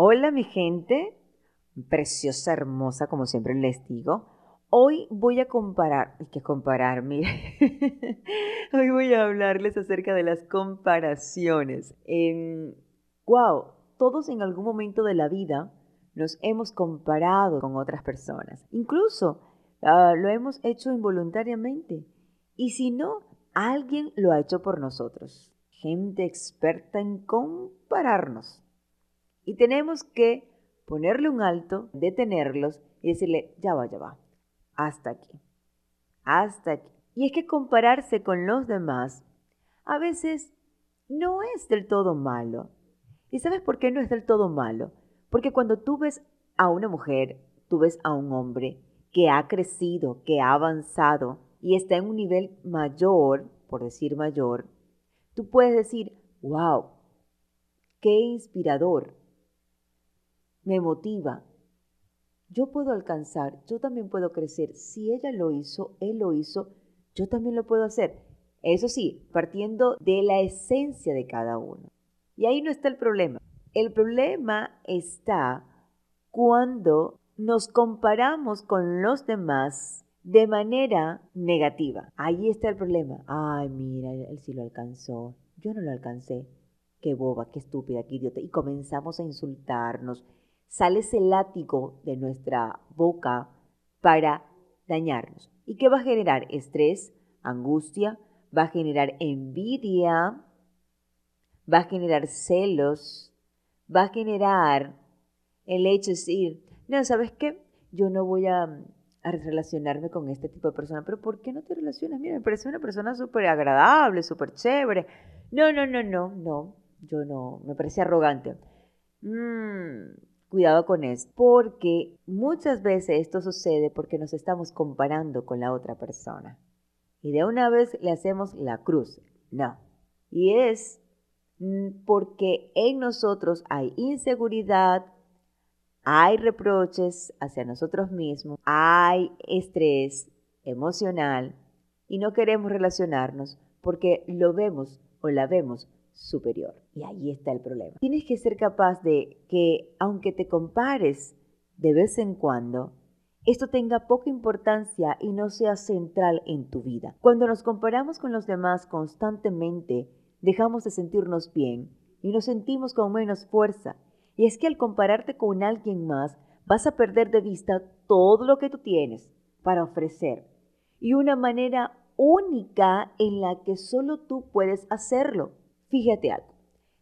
Hola mi gente, preciosa, hermosa, como siempre les digo. Hoy voy a comparar, hay que comparar, mire. Hoy voy a hablarles acerca de las comparaciones. En, wow, todos en algún momento de la vida nos hemos comparado con otras personas. Incluso ah, lo hemos hecho involuntariamente. Y si no, alguien lo ha hecho por nosotros. Gente experta en compararnos. Y tenemos que ponerle un alto, detenerlos y decirle, ya va, ya va, hasta aquí, hasta aquí. Y es que compararse con los demás a veces no es del todo malo. ¿Y sabes por qué no es del todo malo? Porque cuando tú ves a una mujer, tú ves a un hombre que ha crecido, que ha avanzado y está en un nivel mayor, por decir mayor, tú puedes decir, wow, qué inspirador, me motiva. Yo puedo alcanzar, yo también puedo crecer. Si ella lo hizo, él lo hizo, yo también lo puedo hacer. Eso sí, partiendo de la esencia de cada uno. Y ahí no está el problema. El problema está cuando nos comparamos con los demás de manera negativa. Ahí está el problema. Ay, mira, él sí lo alcanzó. Yo no lo alcancé. Qué boba, qué estúpida, qué idiota. Y comenzamos a insultarnos. Sale ese látigo de nuestra boca para dañarnos. ¿Y qué va a generar? Estrés, angustia, va a generar envidia, va a generar celos, va a generar el hecho de decir, no, ¿sabes qué? Yo no voy a, a relacionarme con este tipo de persona. Pero ¿por qué no te relacionas? Mira, me parece una persona súper agradable, súper chévere. No, no, no, no, no. Yo no, me parece arrogante. Mm, cuidado con eso, porque muchas veces esto sucede porque nos estamos comparando con la otra persona. Y de una vez le hacemos la cruz. No. Y es mm, porque en nosotros hay inseguridad, hay reproches hacia nosotros mismos, hay estrés emocional y no queremos relacionarnos porque lo vemos o la vemos superior. Y ahí está el problema. Tienes que ser capaz de que, aunque te compares de vez en cuando, esto tenga poca importancia y no sea central en tu vida. Cuando nos comparamos con los demás constantemente, dejamos de sentirnos bien y nos sentimos con menos fuerza. Y es que al compararte con alguien más, vas a perder de vista todo lo que tú tienes para ofrecer y una manera única en la que solo tú puedes hacerlo. Fíjate algo,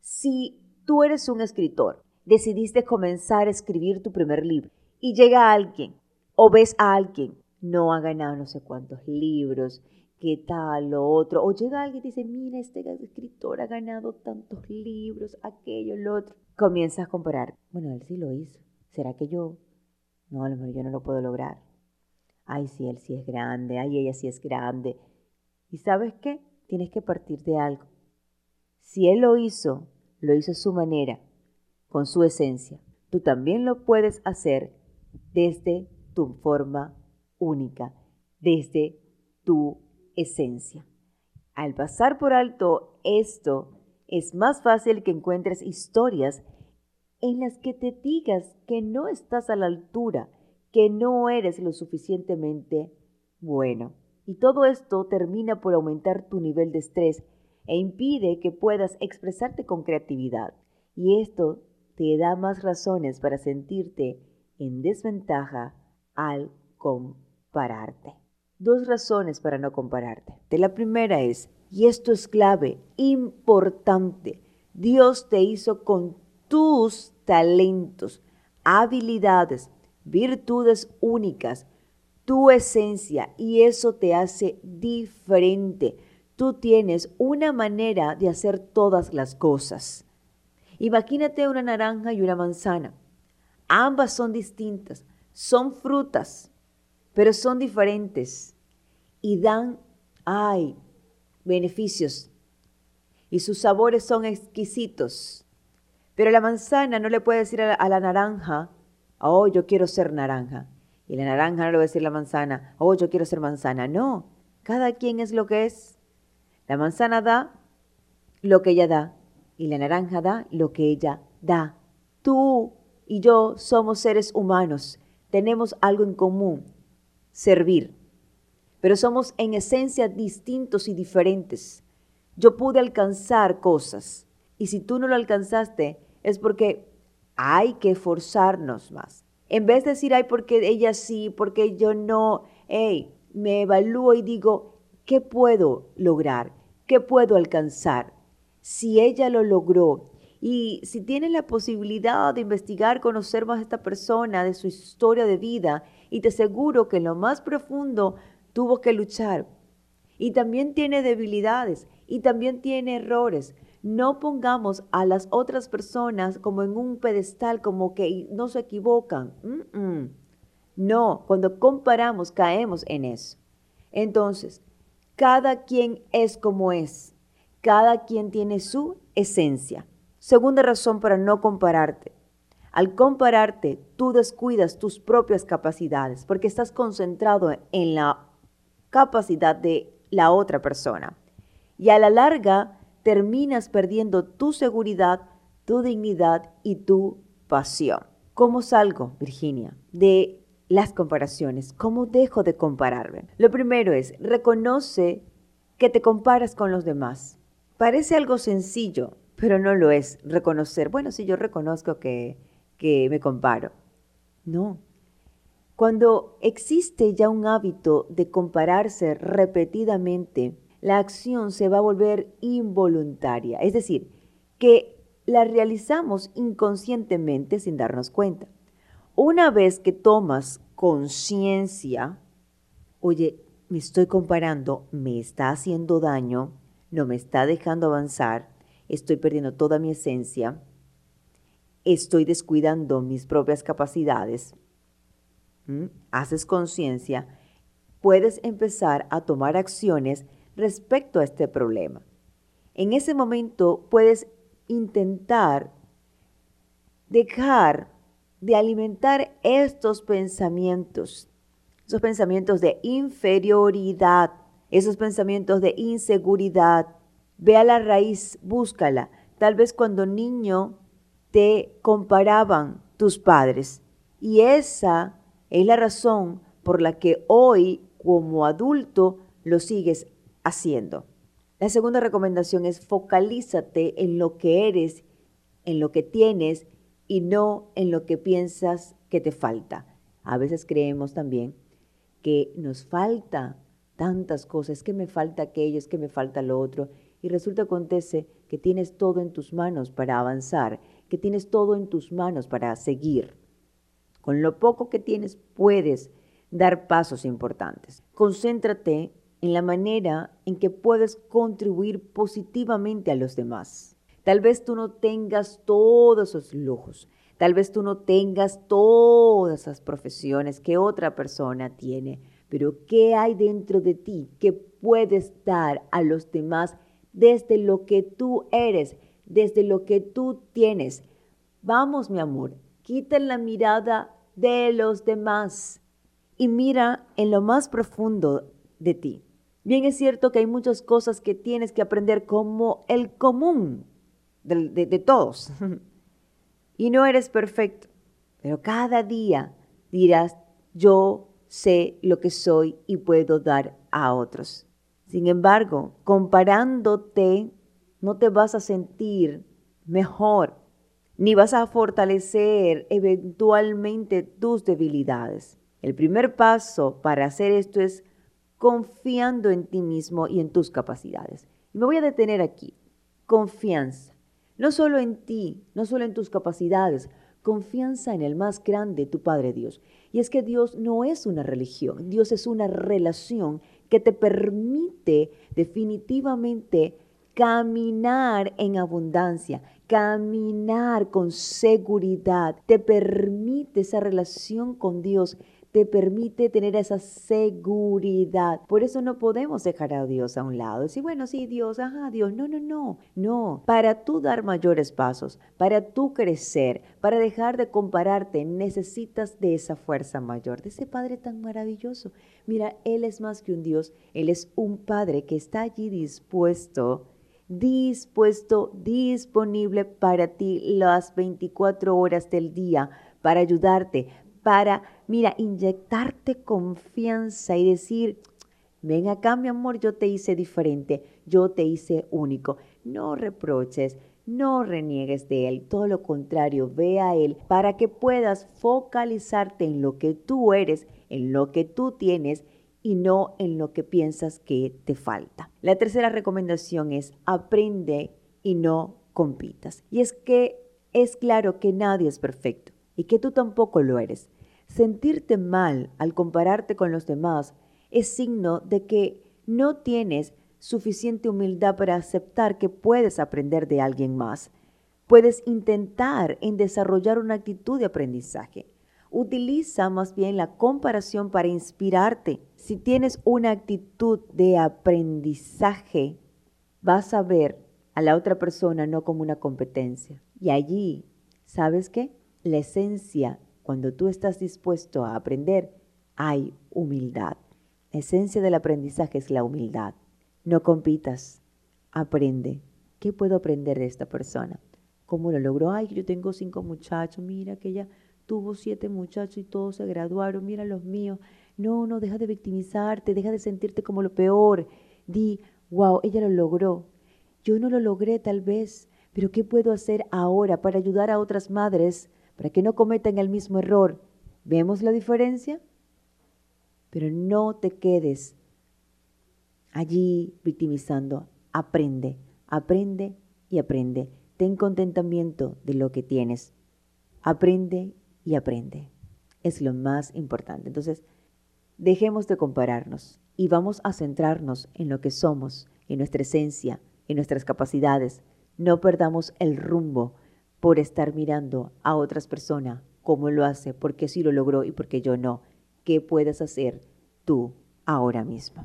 si tú eres un escritor, decidiste comenzar a escribir tu primer libro y llega alguien o ves a alguien, no ha ganado no sé cuántos libros, qué tal, lo otro, o llega alguien y dice, mira, este escritor ha ganado tantos libros, aquello, lo otro, comienzas a comparar, bueno, él sí lo hizo, ¿será que yo? No, a lo mejor yo no lo puedo lograr. Ay, sí, él sí es grande, ay, ella sí es grande. ¿Y sabes qué? Tienes que partir de algo. Si Él lo hizo, lo hizo a su manera, con su esencia. Tú también lo puedes hacer desde tu forma única, desde tu esencia. Al pasar por alto esto, es más fácil que encuentres historias en las que te digas que no estás a la altura, que no eres lo suficientemente bueno. Y todo esto termina por aumentar tu nivel de estrés e impide que puedas expresarte con creatividad. Y esto te da más razones para sentirte en desventaja al compararte. Dos razones para no compararte. la primera es, y esto es clave, importante, Dios te hizo con tus talentos, habilidades, virtudes únicas, tu esencia, y eso te hace diferente tú tienes una manera de hacer todas las cosas. Imagínate una naranja y una manzana. Ambas son distintas, son frutas, pero son diferentes y dan, ay, beneficios. Y sus sabores son exquisitos. Pero la manzana no le puede decir a la, naranja, oh, yo quiero ser naranja. Y la naranja no le va a decir a la manzana, oh, yo quiero ser manzana. No, cada quien es lo que es. La manzana da lo que ella da y la naranja da lo que ella da. Tú y yo somos seres humanos, tenemos algo en común, servir. Pero somos en esencia distintos y diferentes. Yo pude alcanzar cosas y si tú no lo alcanzaste es porque hay que esforzarnos más. En vez de decir, ay, porque ella sí, porque yo no, hey, me evalúo y digo, ¿qué puedo lograr? ¿Qué puedo alcanzar? Si ella lo logró y si tienes la posibilidad de investigar, conocer más a esta persona, de su historia de vida, y te aseguro que en lo más profundo tuvo que luchar. Y también tiene debilidades, y también tiene errores. No pongamos a las otras personas como en un pedestal, como que no se equivocan. No, cuando comparamos caemos en eso. Entonces, cada quien es como es. Cada quien tiene su esencia. Segunda razón para no compararte. Al compararte, tú descuidas tus propias capacidades porque estás concentrado en la capacidad de la otra persona. Y a la larga terminas perdiendo tu seguridad, tu dignidad y tu pasión. ¿Cómo salgo, Virginia, de las comparaciones? ¿Cómo dejo de compararme? Lo primero es, reconoce que te comparas con los demás. Parece algo sencillo, pero no lo es reconocer, bueno, si yo reconozco que, que me comparo. No. Cuando existe ya un hábito de compararse repetidamente, la acción se va a volver involuntaria, es decir, que la realizamos inconscientemente sin darnos cuenta. Una vez que tomas conciencia, oye, me estoy comparando, me está haciendo daño, no me está dejando avanzar, estoy perdiendo toda mi esencia, estoy descuidando mis propias capacidades, haces conciencia, puedes empezar a tomar acciones respecto a este problema. En ese momento puedes intentar dejar de alimentar estos pensamientos, esos pensamientos de inferioridad, esos pensamientos de inseguridad, Ve a la raíz, búscala. Tal vez cuando niño te comparaban tus padres. Y esa es la razón por la que hoy, como adulto, lo sigues haciendo. La segunda recomendación es focalízate en lo que eres, en lo que tienes y no en lo que piensas que te falta. A veces creemos también que nos falta tantas cosas, que me falta aquello, es que me falta lo otro y resulta acontece que tienes todo en tus manos para avanzar, que tienes todo en tus manos para seguir. Con lo poco que tienes puedes dar pasos importantes. Concéntrate en la manera en que puedes contribuir positivamente a los demás. Tal vez tú no tengas todos esos lujos, tal vez tú no tengas todas esas profesiones que otra persona tiene, pero ¿qué hay dentro de ti que puedes dar a los demás desde lo que tú eres, desde lo que tú tienes. Vamos, mi amor, quita la mirada de los demás y mira en lo más profundo de ti. Bien es cierto que hay muchas cosas que tienes que aprender como el común de, de todos. y no eres perfecto, pero cada día dirás, yo sé lo que soy y puedo dar a otros. Sin embargo, comparándote, no te vas a sentir mejor, ni vas a fortalecer eventualmente tus debilidades. El primer paso para hacer esto es confiando en ti mismo y en tus capacidades. me voy a detener aquí. Confianza. No solo en ti, no solo en tus capacidades, confianza en el más grande, tu Padre Dios. Y es que Dios no es una religión, Dios es una relación que te permite definitivamente caminar en abundancia, caminar con seguridad, te permite esa relación con Dios te permite tener esa seguridad. Por eso no podemos dejar a Dios a un lado. Decir, bueno, sí, Dios, ajá, Dios. No, no, no. No. Para tú dar mayores pasos, para tú crecer, para dejar de compararte, necesitas de esa fuerza mayor, de ese Padre tan maravilloso. Mira, Él es más que un Dios, Él es un Padre que está allí dispuesto dispuesto, disponible para ti las 24 horas del día, para ayudarte, para, mira, inyectarte confianza y decir, ven acá mi amor, yo te hice diferente, yo te hice único. No reproches, no reniegues de Él, todo lo contrario, ve a Él para que puedas focalizarte en lo que tú eres, en lo que tú tienes y no en lo que piensas que te falta. La tercera recomendación es aprende y no compitas. Y es que es claro que nadie es perfecto y que tú tampoco lo eres. Sentirte mal al compararte con los demás es signo de que no tienes suficiente humildad para aceptar que puedes aprender de alguien más. Puedes intentar en desarrollar una actitud de aprendizaje. Utiliza más bien la comparación para inspirarte. Si tienes una actitud de aprendizaje, vas a ver a la otra persona no como una competencia. Y allí, ¿sabes qué? La esencia, cuando tú estás dispuesto a aprender, hay humildad. La esencia del aprendizaje es la humildad. No compitas, aprende. ¿Qué puedo aprender de esta persona? ¿Cómo lo logró? Ay, yo tengo cinco muchachos, mira que ella tuvo siete muchachos y todos se graduaron, mira los míos. No, no, deja de victimizarte, deja de sentirte como lo peor. Di, wow, ella lo logró. Yo no lo logré tal vez, pero ¿qué puedo hacer ahora para ayudar a otras madres para que no cometan el mismo error? ¿Vemos la diferencia? Pero no te quedes allí victimizando. Aprende, aprende y aprende. Ten contentamiento de lo que tienes. Aprende y aprende. Es lo más importante. Entonces, dejemos de compararnos y vamos a centrarnos en lo que somos, en nuestra esencia, en nuestras capacidades. No perdamos el rumbo por estar mirando a otras personas cómo lo hace, porque sí lo logró y porque yo no. ¿Qué puedes hacer tú ahora mismo?